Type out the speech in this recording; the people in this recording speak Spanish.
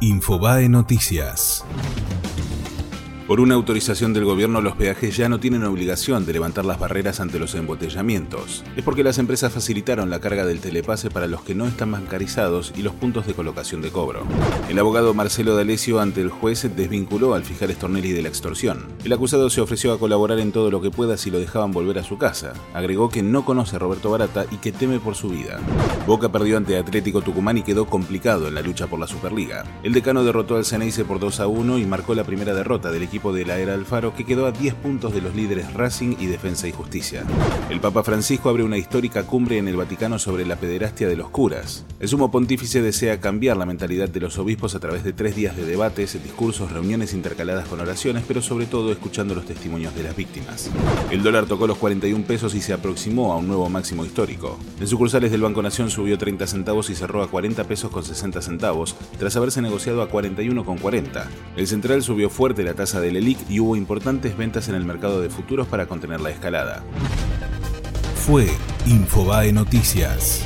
Infobae Noticias. Por una autorización del gobierno, los peajes ya no tienen obligación de levantar las barreras ante los embotellamientos. Es porque las empresas facilitaron la carga del telepase para los que no están bancarizados y los puntos de colocación de cobro. El abogado Marcelo D'Alessio ante el juez desvinculó al fiscal Stornelli de la extorsión. El acusado se ofreció a colaborar en todo lo que pueda si lo dejaban volver a su casa. Agregó que no conoce a Roberto Barata y que teme por su vida. Boca perdió ante Atlético Tucumán y quedó complicado en la lucha por la Superliga. El decano derrotó al Ceneice por 2 a 1 y marcó la primera derrota del equipo de la era Alfaro que quedó a 10 puntos de los líderes Racing y Defensa y Justicia. El Papa Francisco abre una histórica cumbre en el Vaticano sobre la pederastia de los curas. El sumo pontífice desea cambiar la mentalidad de los obispos a través de tres días de debates, discursos, reuniones intercaladas con oraciones, pero sobre todo escuchando los testimonios de las víctimas. El dólar tocó los 41 pesos y se aproximó a un nuevo máximo histórico. En sucursales del Banco Nación subió 30 centavos y cerró a 40 pesos con 60 centavos, tras haberse negociado a 41 con 40. El central subió fuerte la tasa de del ELIC y hubo importantes ventas en el mercado de futuros para contener la escalada. Fue Infobae Noticias.